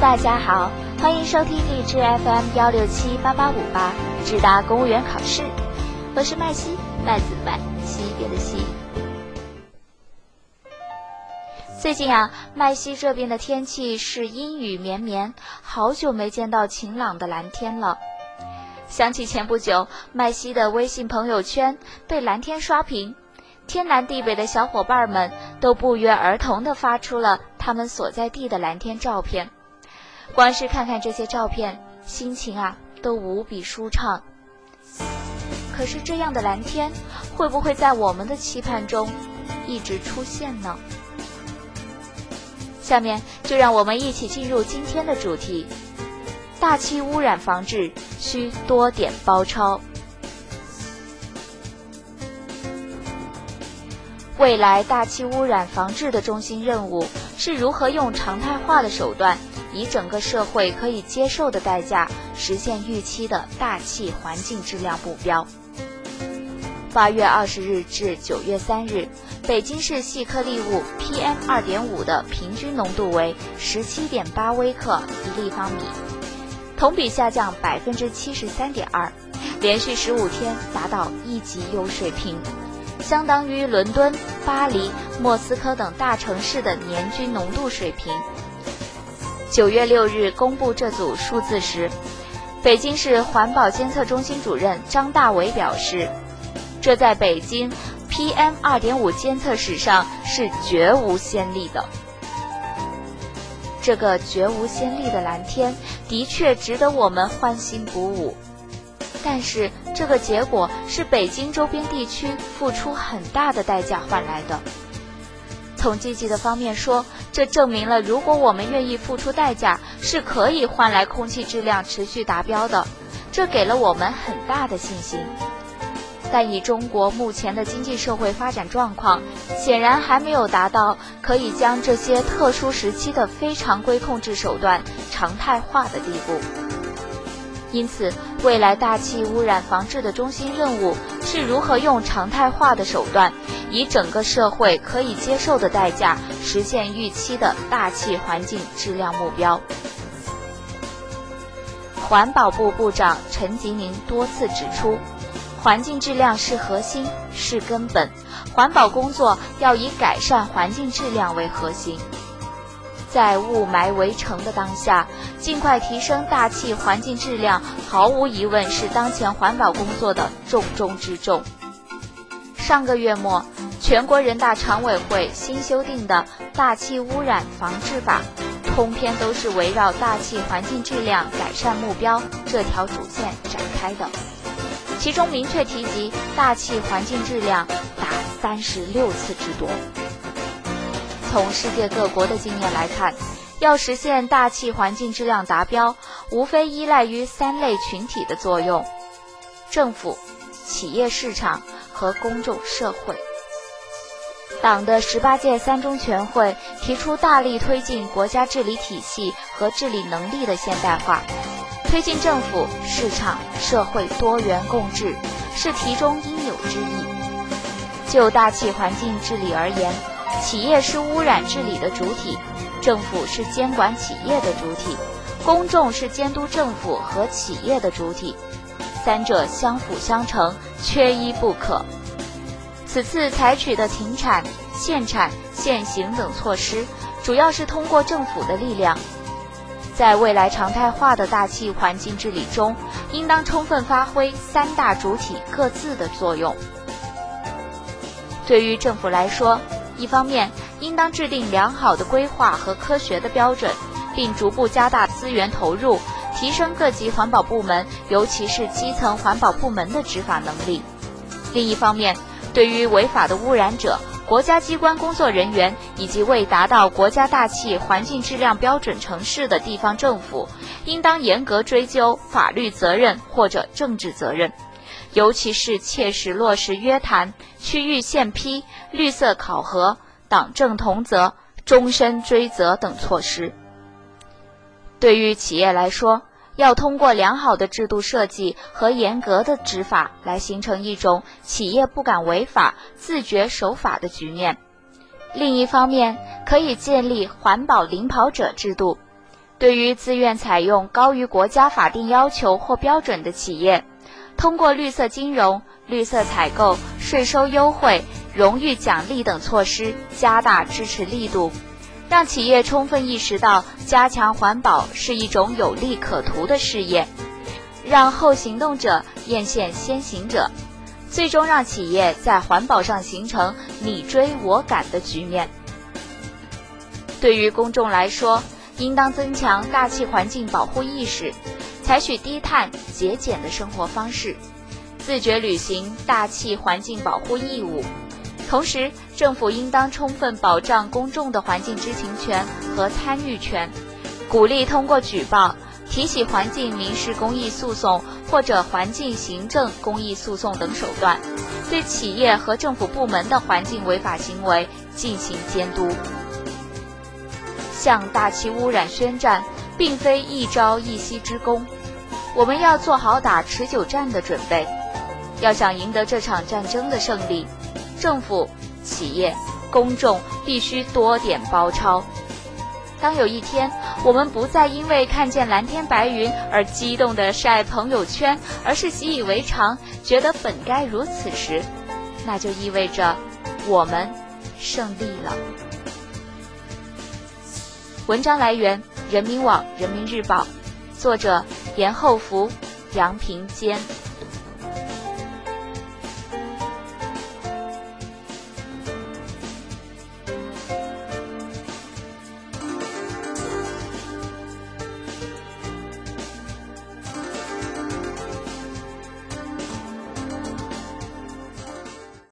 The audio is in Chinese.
大家好，欢迎收听荔枝 FM 幺六七八八五八，直达公务员考试。我是麦西，麦子麦，西边的西。最近啊，麦西这边的天气是阴雨绵绵，好久没见到晴朗的蓝天了。想起前不久，麦西的微信朋友圈被蓝天刷屏，天南地北的小伙伴们都不约而同地发出了他们所在地的蓝天照片。光是看看这些照片，心情啊都无比舒畅。可是这样的蓝天，会不会在我们的期盼中一直出现呢？下面就让我们一起进入今天的主题：大气污染防治需多点包抄。未来大气污染防治的中心任务是如何用常态化的手段。以整个社会可以接受的代价，实现预期的大气环境质量目标。八月二十日至九月三日，北京市细颗粒物 PM 二点五的平均浓度为十七点八微克一立方米，同比下降百分之七十三点二，连续十五天达到一级优水平，相当于伦敦、巴黎、莫斯科等大城市的年均浓度水平。九月六日公布这组数字时，北京市环保监测中心主任张大伟表示，这在北京 PM 二点五监测史上是绝无先例的。这个绝无先例的蓝天的确值得我们欢欣鼓舞，但是这个结果是北京周边地区付出很大的代价换来的。从积极的方面说，这证明了如果我们愿意付出代价，是可以换来空气质量持续达标的，这给了我们很大的信心。但以中国目前的经济社会发展状况，显然还没有达到可以将这些特殊时期的非常规控制手段常态化的地步。因此，未来大气污染防治的中心任务是如何用常态化的手段，以整个社会可以接受的代价，实现预期的大气环境质量目标。环保部部长陈吉宁多次指出，环境质量是核心，是根本，环保工作要以改善环境质量为核心。在雾霾围城的当下，尽快提升大气环境质量，毫无疑问是当前环保工作的重中之重。上个月末，全国人大常委会新修订的《大气污染防治法》，通篇都是围绕大气环境质量改善目标这条主线展开的，其中明确提及大气环境质量达三十六次之多。从世界各国的经验来看，要实现大气环境质量达标，无非依赖于三类群体的作用：政府、企业、市场和公众社会。党的十八届三中全会提出，大力推进国家治理体系和治理能力的现代化，推进政府、市场、社会多元共治，是题中应有之义。就大气环境治理而言，企业是污染治理的主体，政府是监管企业的主体，公众是监督政府和企业的主体，三者相辅相成，缺一不可。此次采取的停产、限产、限行等措施，主要是通过政府的力量，在未来常态化的大气环境治理中，应当充分发挥三大主体各自的作用。对于政府来说，一方面，应当制定良好的规划和科学的标准，并逐步加大资源投入，提升各级环保部门，尤其是基层环保部门的执法能力；另一方面，对于违法的污染者、国家机关工作人员以及未达到国家大气环境质量标准城市的地方政府，应当严格追究法律责任或者政治责任。尤其是切实落实约谈、区域限批、绿色考核、党政同责、终身追责等措施。对于企业来说，要通过良好的制度设计和严格的执法，来形成一种企业不敢违法、自觉守法的局面。另一方面，可以建立环保领跑者制度。对于自愿采用高于国家法定要求或标准的企业，通过绿色金融、绿色采购、税收优惠、荣誉奖励等措施，加大支持力度，让企业充分意识到加强环保是一种有利可图的事业，让后行动者艳羡先行者。最终让企业在环保上形成你追我赶的局面。对于公众来说，应当增强大气环境保护意识，采取低碳节俭的生活方式，自觉履行大气环境保护义务。同时，政府应当充分保障公众的环境知情权和参与权，鼓励通过举报。提起环境民事公益诉讼或者环境行政公益诉讼等手段，对企业和政府部门的环境违法行为进行监督。向大气污染宣战，并非一朝一夕之功，我们要做好打持久战的准备。要想赢得这场战争的胜利，政府、企业、公众必须多点包抄。当有一天，我们不再因为看见蓝天白云而激动地晒朋友圈，而是习以为常，觉得本该如此时，那就意味着我们胜利了。文章来源：人民网、人民日报，作者：延后服，阳平肩。